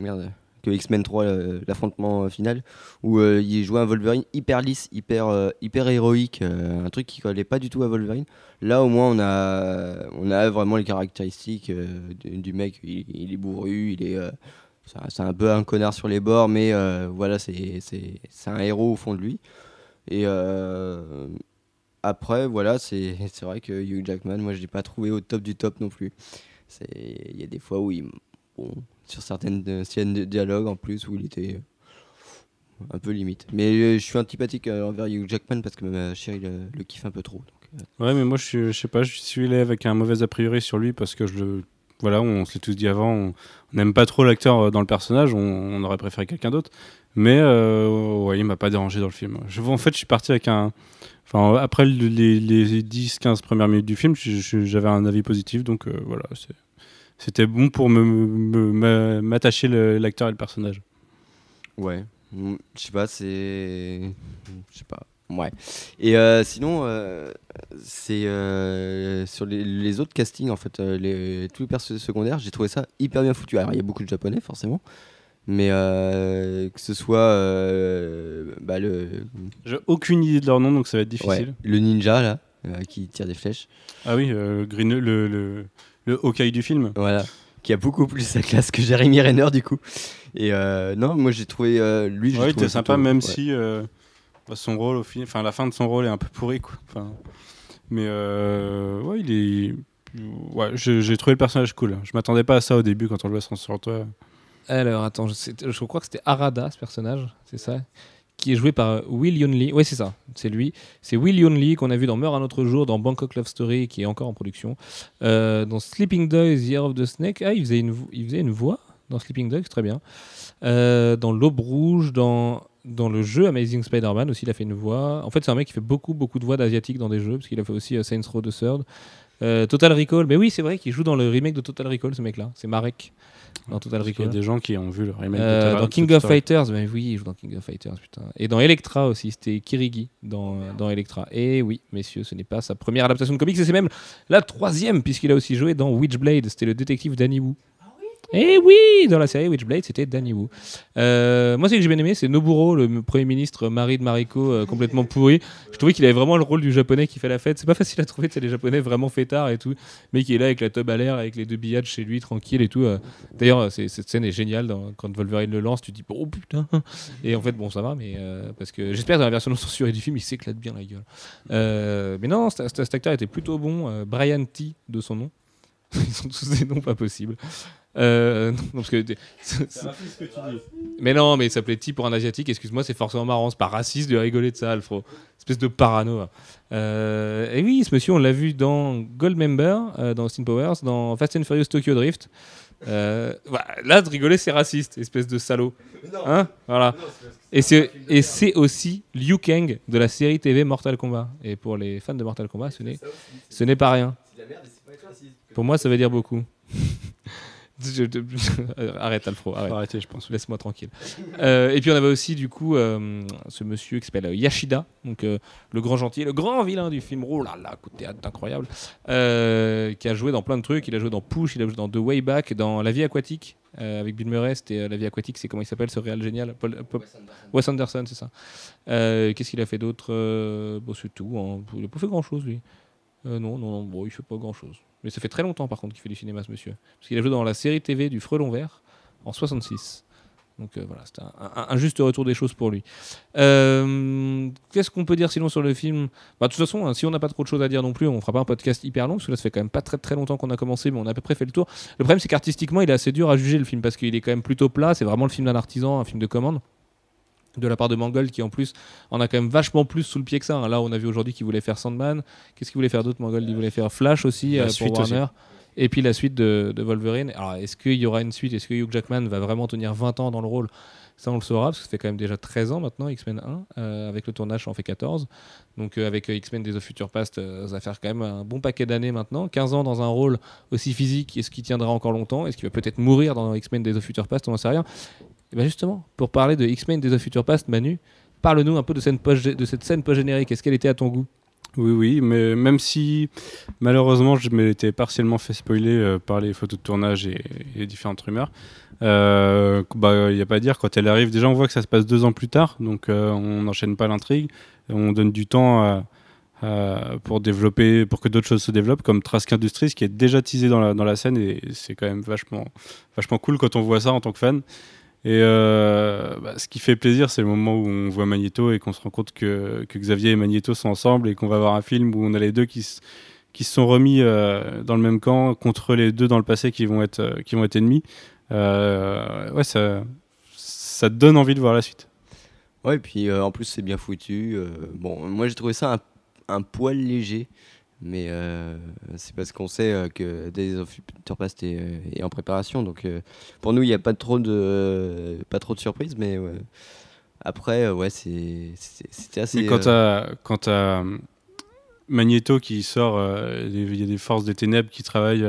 merde X-Men 3, le- l'affrontement euh, final, où euh, il jouait un Wolverine hyper lisse, hyper euh, hyper héroïque, euh, un truc qui collait pas du tout à Wolverine. Là, au moins, on a on a vraiment les caractéristiques euh, du, mec. Il, est bourru, il est euh, c'est un- peu un connard sur les bords, mais euh, voilà, c'est un héros au fond de lui. Et euh, après, voilà, c'est vrai que Hugh Jackman, moi, je l'ai pas trouvé au top du top non plus. Il y a des fois où il sur certaines euh, scènes de dialogue en plus où il était euh, un peu limite. Mais euh, je suis antipathique envers Hugh Jackman parce que ma chérie le, kiffe un peu trop. donc, Ouais, mais moi, je, je sais pas, je suis allé avec un mauvais a priori sur lui parce que je. Voilà, on se l'est tous dit avant, on on n'aime pas trop l'acteur dans le personnage, on, on aurait préféré quelqu'un d'autre. Mais euh, ouais, il m'a pas dérangé dans le film. Je, en fait, je suis parti avec un. Enfin, après le- les, les 10-15 premières minutes du film, j'avais un avis positif, donc voilà, c'est- c'était bon pour me- m'attacher l'acteur et le personnage. Ouais, Mm, je sais pas, c'est. Je sais pas. Ouais. Et euh, sinon, euh, c'est euh, sur les, les autres castings, en fait, les, tous les personnages secondaires, j'ai trouvé ça hyper bien foutu. Alors, il y a beaucoup de japonais, forcément. Mais que ce soit bah, le, J'ai aucune idée de leur nom, donc ça va être difficile. ouais, le ninja, là, qui tire des flèches. Ah oui, Green, le, le, le Hawkeye du film. Voilà. Qui a beaucoup plus sa classe que Jeremy Renner, du coup. Et euh, non, moi, j'ai trouvé. euh, lui, j'ai Ouais, il était sympa, plutôt- même ouais. si. euh, Son rôle, au fin... enfin, la fin de son rôle est un peu pourri, quoi. Enfin, mais euh, ouais, il est. Ouais, j'ai trouvé le personnage cool. Je m'attendais pas à ça au début quand on le voit sur le toit. Alors, attends, je, sais- je crois que c'était Arada, ce personnage, c'est ça? Qui est joué par euh, Will Yoon Lee. Oui, c'est ça, c'est lui. C'est Will Yoon Lee qu'on a vu dans Meurt un autre jour, dans Bangkok Love Story, qui est encore en production. Euh, dans Sleeping Dogs, Year of the Snake. Ah, il faisait une, il faisait une voix dans Sleeping Dogs, très bien. Euh, dans L'Aube Rouge, dans, dans le jeu Amazing Spider-Man aussi, il a fait une voix. En fait, c'est un mec qui fait beaucoup, beaucoup de voix d'asiatiques dans des jeux, parce qu'il a fait aussi Saints Row the Third. Total Recall, mais oui, c'est vrai qu'il joue dans le remake de Total Recall, ce mec-là. C'est Marek dans Total Parce qu'il y a Recall. des gens qui ont vu le remake Euh, de dans King of. Fighters, mais oui, il joue dans King of Fighters, putain. Et dans Electra aussi, c'était Kirigi dans, dans Electra. Et oui, messieurs, ce n'est pas sa première adaptation de comics, et c'est même la troisième, puisqu'il a aussi joué dans Witchblade, c'était le détective Danny Wu. Et oui, dans la série Witchblade, c'était Danny Wu. Euh, moi, ce que j'ai bien aimé, c'est Noburo, le premier ministre mari de Mariko, euh, complètement pourri. Je trouvais qu'il avait vraiment le rôle du japonais qui fait la fête. C'est pas facile à trouver, c'est les japonais vraiment fêtards et tout. Mais qui est là avec la tub à l'air, avec les deux billets chez lui, tranquille et tout. euh. D'ailleurs, cette scène est géniale. dans- quand Wolverine le lance, tu te dis oh putain. Et en fait, bon, ça va, mais euh, parce que j'espère que dans la version non censurée du film, il s'éclate bien la gueule. Euh, mais non, cet, acteur était plutôt bon. euh, Brian T de son nom. Ils sont tous des noms pas possibles. Euh, non, parce que mais non, mais il s'appelait T pour un asiatique. Excuse-moi, c'est forcément marrant. C'est pas raciste de rigoler de ça, Alfro. Espèce de parano. hein. Euh, et oui, ce monsieur, on l'a vu dans Goldmember, euh, dans Austin Powers, dans Fast and Furious Tokyo Drift. Euh, voilà, là, de rigoler, c'est raciste, espèce de salaud. Hein voilà. Et c'est et c'est aussi Liu Kang de la série TV Mortal Kombat. Et pour les fans de Mortal Kombat, ce n'est ce n'est pas rien. Pour moi, ça veut dire beaucoup. Arrête, Alfro, arrête. Faut arrêter, je pense. Laisse-moi tranquille. Euh, et puis on avait aussi du coup euh, ce monsieur qui s'appelle euh, Yashida, donc euh, le grand gentil, le grand vilain du film. Oh là là, coup de théâtre incroyable, euh, qui a joué dans plein de trucs. Il a joué dans Push, il a joué dans The Way Back, dans La Vie aquatique euh, avec Bill Murray. C'était euh, La Vie aquatique, c'est comment il s'appelle ce réal génial, Paul- Paul- Wes Anderson, c'est ça. Euh, Qu'est-ce qu'il a fait d'autre? Euh, bon, C'est tout. hein. Il n'a pas fait grand chose lui. Euh, non, non, non, bon, il fait pas grand chose. Mais ça fait très longtemps par contre qu'il fait du cinéma ce monsieur. Parce qu'il a joué dans la série TV du Frelon Vert en 66. Donc euh, voilà, c'était un, juste retour des choses pour lui. Euh, Qu'est-ce qu'on peut dire sinon sur le film? Bah, De toute façon, hein, si on n'a pas trop de choses à dire non plus, on fera pas un podcast hyper long, parce que là, ça fait quand même pas très très longtemps qu'on a commencé, mais on a à peu près fait le tour. Le problème, c'est qu'artistiquement, il est assez dur à juger le film, parce qu'il est quand même plutôt plat, c'est vraiment le film d'un artisan, un film de commande de la part de Mangold qui en plus en a quand même vachement plus sous le pied que ça. hein. Là on a vu aujourd'hui qu'il voulait faire Sandman. Qu'est-ce qu'il voulait faire d'autre Mangold? Il voulait faire Flash aussi La euh, pour aussi. Warner. Et puis la suite de, de Wolverine. Alors est-ce qu'il y aura une suite? Est-ce que Hugh Jackman va vraiment tenir 20 ans dans le rôle? Ça on le saura parce que ça fait quand même déjà 13 ans maintenant X-Men 1. euh, avec le tournage en fait 14. Donc euh, avec euh, X-Men of Future Past ça va faire quand même un bon paquet d'années maintenant. 15 ans dans un rôle aussi physique. Est-ce qu'il tiendra encore longtemps? Est-ce qu'il va peut-être mourir dans X-Men of Future Past? On n'en sait rien. Et bien justement, pour parler de X-Men Days of Future Past, Manu, parle-nous un peu de, cette scène post-générique. Est-ce qu'elle était à ton goût? Oui, oui, mais même si malheureusement je m'étais partiellement fait spoiler euh, par les photos de tournage et, les différentes rumeurs, euh, bah, il n'y a pas à dire, quand elle arrive, déjà on voit que ça se passe deux ans plus tard, donc euh, on n'enchaîne pas l'intrigue, on donne du temps pour développer, pour que d'autres choses se développent, comme Trask Industries qui est déjà teasé dans la, dans la scène et c'est quand même vachement, vachement cool quand on voit ça en tant que fan. Et euh, bah, ce qui fait plaisir, c'est le moment où on voit Magneto et qu'on se rend compte que, que Xavier et Magneto sont ensemble et qu'on va avoir un film où on a les deux qui, s- qui se sont remis euh, dans le même camp contre les deux dans le passé qui vont être, euh, qui vont être ennemis. Ouais, ça, ça donne envie de voir la suite. Ouais, et puis en plus c'est bien foutu. bon, moi j'ai trouvé ça un poil léger, mais euh, c'est parce qu'on sait euh, que Days of Future Past est, euh, est en préparation, donc euh, pour nous il n'y a pas trop de pas trop de surprises, mais ouais. après ouais c'était assez. Mais quand t'as quand euh, Magneto qui sort, il y a des forces des ténèbres qui travaillent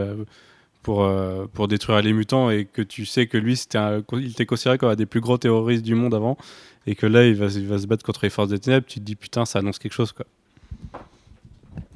pour, euh, pour détruire les mutants et que tu sais que lui, c'était un- il était considéré comme un des plus gros terroristes du monde avant et que là, il va, il va se battre contre les forces des ténèbres, tu te dis putain, ça annonce quelque chose quoi.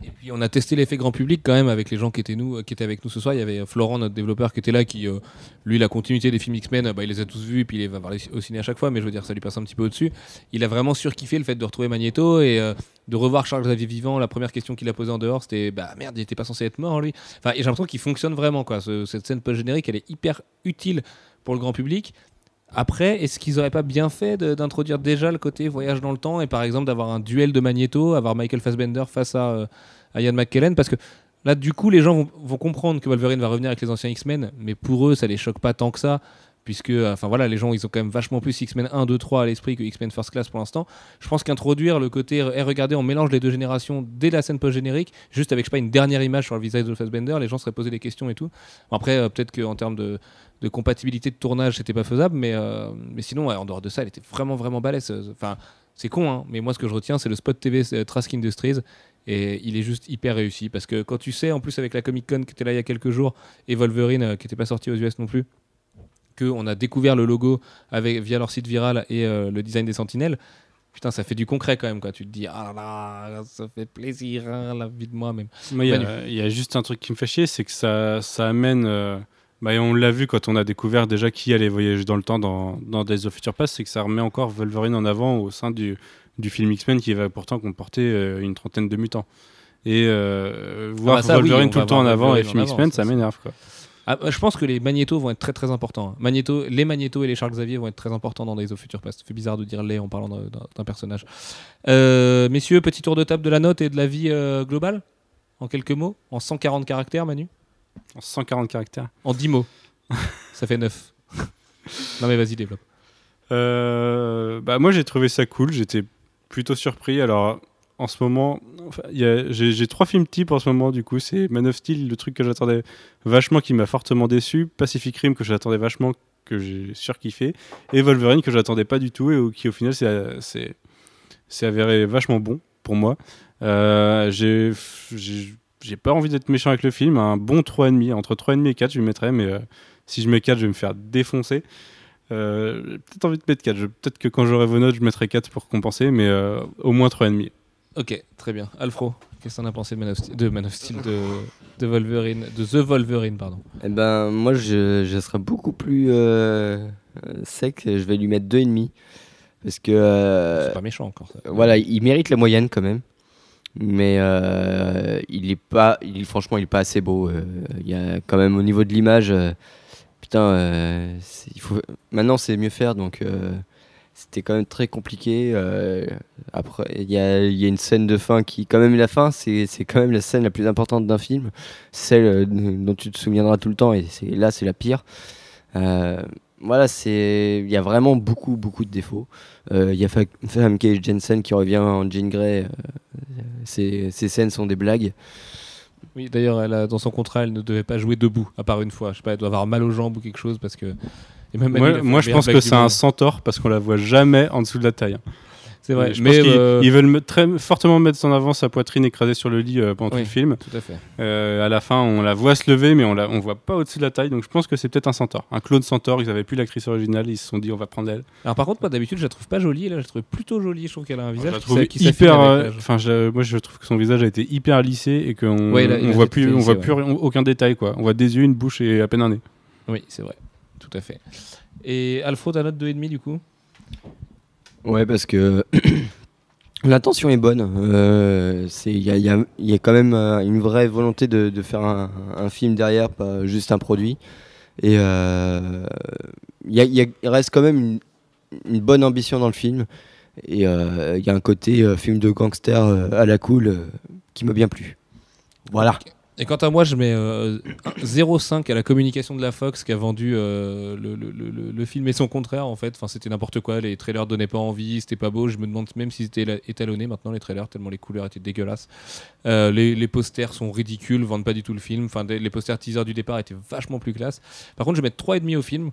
Et puis on a testé l'effet grand public quand même avec les gens qui étaient, nous, qui étaient avec nous ce soir. Il y avait euh, Florent, notre développeur, qui était là, qui, euh, lui, la continuité des films X-Men, euh, bah, il les a tous vus, puis il va voir au ciné à chaque fois, mais je veux dire, ça lui passe un petit peu au-dessus. Il a vraiment surkiffé le fait de retrouver Magneto et de revoir Charles Xavier vivant. La première question qu'il a posée en dehors, c'était Bah merde, il était pas censé être mort, lui. Enfin, et j'ai l'impression qu'il fonctionne vraiment, quoi. Ce- cette scène post-générique, elle est hyper utile pour le grand public. Après, est-ce qu'ils auraient pas bien fait d'introduire déjà le côté voyage dans le temps et par exemple d'avoir un duel de Magneto, avoir Michael Fassbender face à, euh, à Ian McKellen? Parce que là, du coup, les gens vont, comprendre que Wolverine va revenir avec les anciens X-Men, mais pour eux, ça les choque pas tant que ça. Puisque, euh, enfin voilà, les gens ils ont quand même vachement plus X-Men 1, 2, 3 à l'esprit que X-Men First Class pour l'instant. Je pense qu'introduire le côté, eh, regardez, on mélange les deux générations dès la scène post-générique, juste avec, je sais pas, une dernière image sur le visage de Fassbender, les gens seraient posé des questions et tout. Après, euh, peut-être qu'en termes de, de compatibilité de tournage, c'était pas faisable, mais, euh, mais sinon, ouais, en dehors de ça, elle était vraiment, vraiment balèze. Enfin, c'est con, hein, mais moi, ce que je retiens, c'est le spot TV euh, Trask Industries. Et il est juste hyper réussi parce que quand tu sais, en plus avec la Comic Con qui était là il y a quelques jours et Wolverine euh, qui n'était pas sorti aux US non plus, qu'on a découvert le logo avec, via leur site viral et euh, le design des sentinelles, putain, ça fait du concret quand même. Quoi. Tu te dis, ah là là, ça fait plaisir, hein, la vie de moi même. Moi, il y a- y, juste un truc qui me fait chier, c'est que ça, ça amène. euh, bah, et on l'a vu quand on a découvert déjà qui allait voyager dans le temps dans, dans Days of Future Past, c'est que ça remet encore Wolverine en avant au sein du, du film X-Men qui va pourtant comporter euh, une trentaine de mutants. Et euh, voir bah ça, oui, Wolverine tout le temps en avant et film X-Men, ça, ça c'est- m'énerve. quoi. Ah, je pense que les magnétos vont être très très importants. hein. Magnéto, les magnétos et les Charles Xavier vont être très importants dans Days of Future Past. Fait bizarre de dire les en parlant d'un- personnage. Euh, messieurs, petit tour de table de la note et de la vie euh, globale En quelques mots En 140 caractères, Manu? En 140 caractères. En 10 mots. Ça fait 9. non mais vas-y, développe. Euh, bah, moi, j'ai trouvé ça cool. J'étais plutôt surpris. Alors, en ce moment, enfin, j'ai trois films types en ce moment. Du coup, c'est Man of Steel, le truc que j'attendais vachement, qui m'a fortement déçu. Pacific Rim, que j'attendais vachement, que j'ai surkiffé. Et Wolverine, que j'attendais pas du tout. Et qui, au final, c'est avéré vachement bon pour moi. Euh, j'ai j'ai- pas envie d'être méchant avec le film. Un bon 3,5. Entre 3,5 et 4, je lui mettrais. Mais euh, si je mets 4, je vais me faire défoncer. Euh, j'ai peut-être envie de mettre 4. Je- Peut-être que quand j'aurai vos notes, je mettrai 4 pour compenser, mais euh, au moins 3,5. Ok, très bien. Alfro, qu'est-ce que t'en as pensé de Man of Steel, de, Man of Steel, de, de Wolverine, de The Wolverine, pardon? Eh ben, moi, je, je serais beaucoup plus sec. Je vais lui mettre 2,5. Parce que. euh, C'est pas méchant encore. Ça. voilà, il mérite la moyenne quand même. Mais euh, il est pas. Franchement, il est pas assez beau. euh, Il y a quand même au niveau de l'image. euh, putain, maintenant c'est mieux faire. Donc. c'était quand même très compliqué. après, il y a, une scène de fin qui, quand même, la fin, c'est quand même la scène la plus importante d'un film. Celle dont tu te souviendras tout le temps. Et là, c'est la pire. Voilà, c'est il y a vraiment beaucoup, beaucoup de défauts. Euh, Il y a Fa- Famke Jensen qui revient en Jean Grey. euh, ces, ces scènes sont des blagues. Oui, d'ailleurs, elle a- dans son contrat, elle ne devait pas jouer debout, à part une fois. Je sais pas, elle doit avoir mal aux jambes ou quelque chose parce que. Et même Moi, je pense que c'est un centaure parce qu'on la voit jamais en dessous de la taille. C'est vrai, Je mais pense euh, ils veulent très fortement mettre en avant sa poitrine écrasée sur le lit euh, pendant Oui. tout le film. tout à fait. Euh, à la fin, on la voit se lever, mais on la on voit pas au-dessus de la taille. Donc je pense que c'est peut-être un centaure, un clone centaure. Ils avaient plus l'actrice originale, ils se sont dit on va prendre elle. Alors par contre, moi d'habitude, je la trouve pas jolie. Là, je la trouve plutôt jolie. Je trouve qu'elle a un Je visage la qui trouve qui hyper. euh. Enfin, je- moi je trouve que son visage a été hyper lissé et qu'on Ouais, on voit plus, on voit ouais. plus aucun détail quoi. On voit des yeux, une bouche et à peine un nez. Oui, c'est vrai. Tout à fait. Et Alfro, ta note 2,5 du coup? Ouais, parce que l'intention est bonne. Euh, Il y, a, quand même euh, une vraie volonté de, faire un, film derrière, pas juste un produit. Et euh, il, reste quand même une, bonne ambition dans le film. Et il y a un côté film de gangster à la cool qui m'a bien plu. Voilà. Et quant à moi, je mets euh, un- 0,5 à la communication de la Fox qui a vendu euh, le, film et son contraire en fait. Enfin, c'était n'importe quoi. Les trailers donnaient pas envie, c'était pas beau. Je me demande même s'ils étaient la- étalonnés maintenant les trailers tellement les couleurs étaient dégueulasses. Euh, les, les posters sont ridicules, vendent pas du tout le film. Enfin, les posters teaser du départ étaient vachement plus classe. Par contre, je mettre 3,5 au film.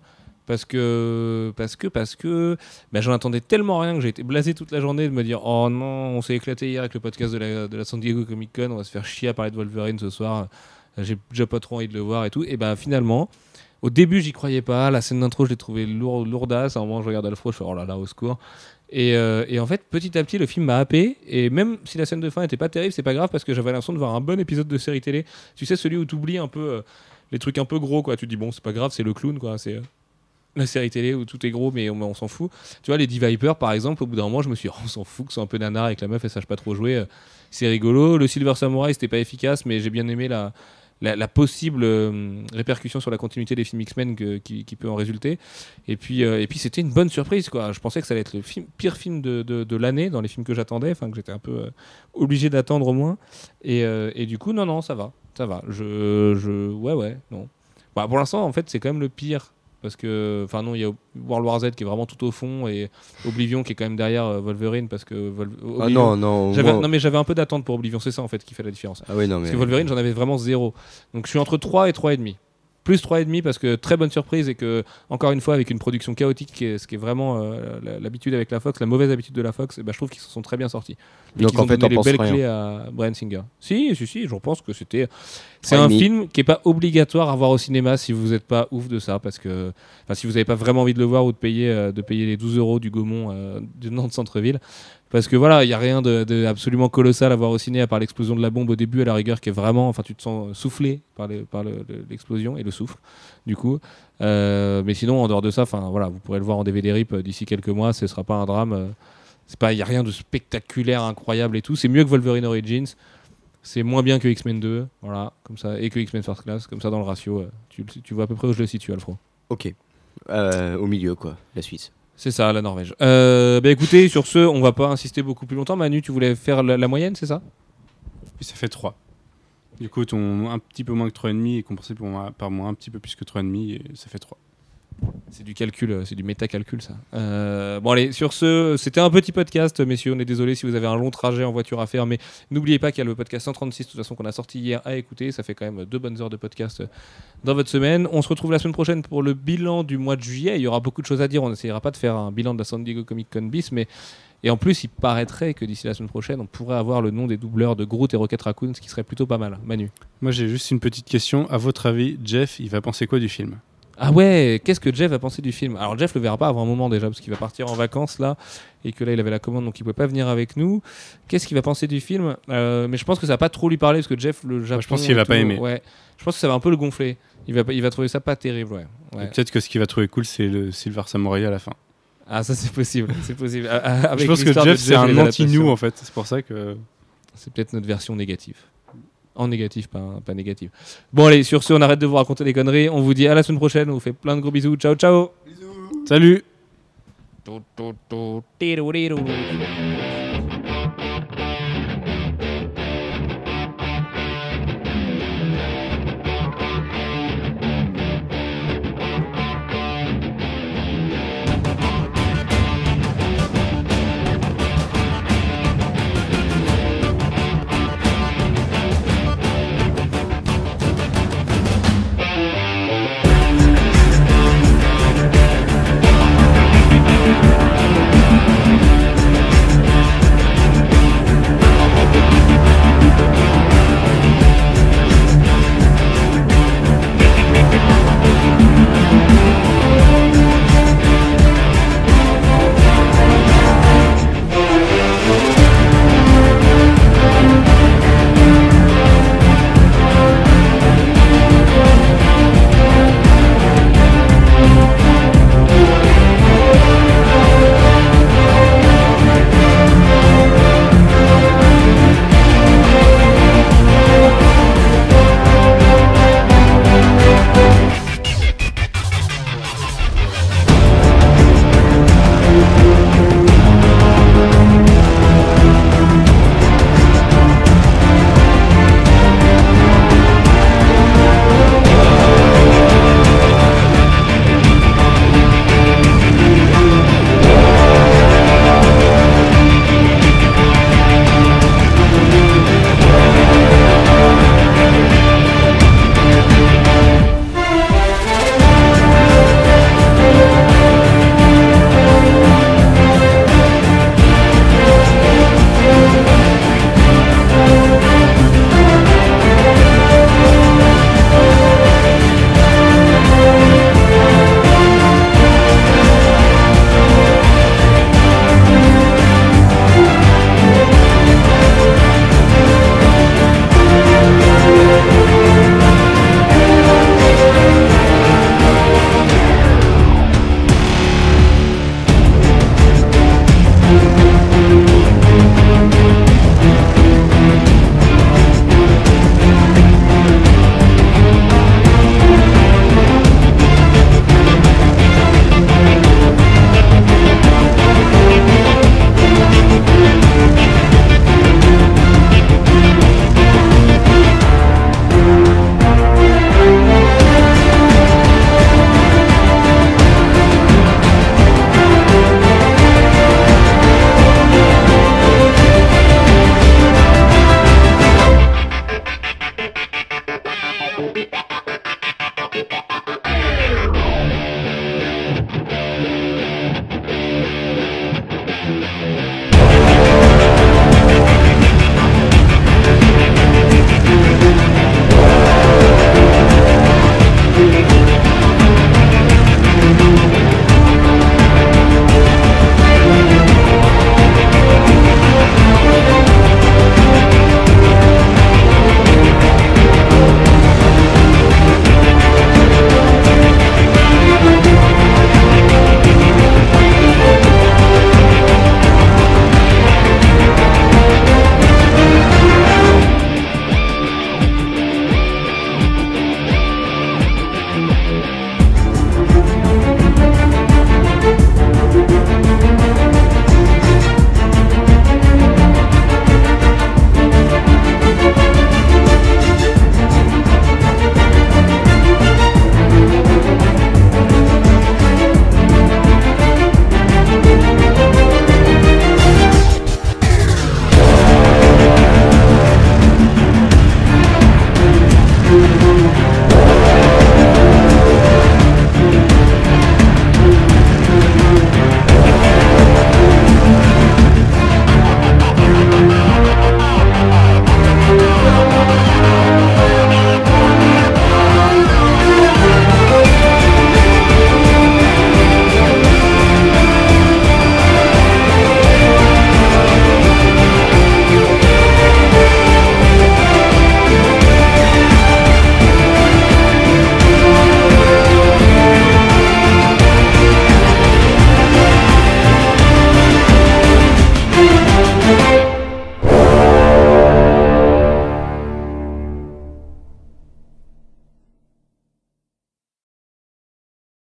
Parce que, parce que, parce que, ben, j'en attendais tellement rien que j'ai été blasé toute la journée de me dire Oh non, on s'est éclaté hier avec le podcast de la, de la San Diego Comic Con, on va se faire chier à parler de Wolverine ce soir. J'ai déjà pas trop envie de le voir et tout. Et ben finalement, au début, j'y croyais pas. La scène d'intro, je l'ai trouvée lourd, lourdasse. À un moment, je regarde Alfro, je fais Oh là là, au secours. Et, euh, et en fait, petit à petit, le film m'a happé. Et même si la scène de fin était pas terrible, c'est pas grave parce que j'avais l'impression de voir un bon épisode de série télé. Tu sais, celui où tu oublies un peu euh, les trucs un peu gros, quoi. Tu dis Bon, c'est pas grave, c'est le clown, quoi. C'est. euh, la série télé où tout est gros mais on, s'en fout. Tu vois, les D-Viper par exemple, au bout d'un moment, je me suis dit, on s'en fout que c'est un peu nanar avec la meuf, elle sache pas trop jouer. euh, C'est rigolo. Le Silver Samurai, c'était pas efficace, mais j'ai bien aimé la, la, possible euh, répercussion sur la continuité des films X-Men qui, peut en résulter. Et puis, euh, et puis c'était une bonne surprise. Quoi. Je pensais que ça allait être le pire film de, de, l'année dans les films que j'attendais, enfin que j'étais un peu obligé d'attendre au moins. Et, et du coup, non, non, ça va. Ça va. Je, je... Ouais, ouais, non. Bah, pour l'instant, en fait, c'est quand même le pire. Parce que, enfin, non, il y a World War Z qui est vraiment tout au fond et Oblivion qui est quand même derrière euh, Wolverine parce que. Vol- Ah non, non. J'avais- Non, mais j'avais un peu d'attente pour Oblivion, c'est ça en fait qui fait la différence. Ah oui, non, Parce mais. que Wolverine, j'en avais vraiment zéro. Donc je suis entre 3 et 3,5. Plus 3,5 parce que très bonne surprise et que, encore une fois, avec une production chaotique, qui est- ce qui est vraiment euh, l'habitude avec la Fox, la mauvaise habitude de la Fox, eh ben, je trouve qu'ils se sont très bien sortis. Et Donc, en ont fait, donné t'en les belles rien. clés à Brian Singer. Si, si, si, je pense que c'était. C'est 3,5. un film qui n'est pas obligatoire à voir au cinéma si vous n'êtes pas ouf de ça, parce que. Enfin, si vous n'avez pas vraiment envie de le voir ou de payer, euh, de payer les 12 euros du Gaumont euh, du Nantes Centre-Ville. Parce que voilà, il n'y a rien de, colossal à voir au ciné à part l'explosion de la bombe au début, à la rigueur, qui est vraiment. Enfin, tu te sens soufflé par l'explosion et le souffle, du coup. Euh, mais sinon, en dehors de ça, enfin voilà, vous pourrez le voir en DVD RIP euh, d'ici quelques mois, ce sera pas un drame. euh, il y a rien de spectaculaire, incroyable et tout. C'est mieux que Wolverine Origins. C'est moins bien que X-Men 2, voilà, comme ça, et que X-Men First Class, comme ça dans le ratio. euh, tu, vois à peu près où je le situe, Alfro. Ok. Euh, au milieu, quoi. La Suisse. C'est ça, la Norvège. Euh, bah écoutez, sur ce, on va pas insister beaucoup plus longtemps. Manu, tu voulais faire la, moyenne, c'est ça? Ça fait 3. Du coup, un petit peu moins que 3,5 est compensé par moi un petit peu plus que 3,5 et ça fait 3. C'est du calcul, euh, c'est du métacalcul ça. Euh, bon allez, sur ce, c'était un petit podcast, messieurs. On est désolé si vous avez un long trajet en voiture à faire, mais n'oubliez pas qu'il y a le podcast 136 de toute façon qu'on a sorti hier à écouter. Ça fait quand même deux bonnes heures de podcast euh, dans votre semaine. On se retrouve la semaine prochaine pour le bilan du mois de juillet. Il y aura beaucoup de choses à dire. On n'essayera pas de faire un bilan de la San Diego Comic Con bis, mais et en plus, il paraîtrait que d'ici la semaine prochaine, on pourrait avoir le nom des doubleurs de Groot et Rocket Raccoon, ce qui serait plutôt pas mal. Manu. Moi, j'ai juste une petite question. À votre avis, Jeff, il va penser quoi du film? Ah ouais, qu'est-ce que Jeff a pensé du film? Alors Jeff le verra pas avant un moment déjà parce qu'il va partir en vacances là et que là il avait la commande donc il pouvait pas venir avec nous. Qu'est-ce qu'il va penser du film? Euh, Mais je pense que ça va pas trop lui parler parce que Jeff le Japon. je pense qu'il va pas tout, aimer. Ouais, je pense que ça va un peu le gonfler. Il va pas- il va trouver ça pas terrible ouais. Peut-être que ce qu'il va trouver cool, c'est le Silver Samurai à la fin. Ah ça c'est possible, c'est possible. Avec je pense que Jeff, c'est un anti-nous adaptations. en fait. C'est pour ça que. C'est peut-être notre version négative. En négatif, pas, pas négative. Bon allez, sur ce, on arrête de vous raconter des conneries. On vous dit à la semaine prochaine. On vous fait plein de gros bisous. Ciao ciao. Salut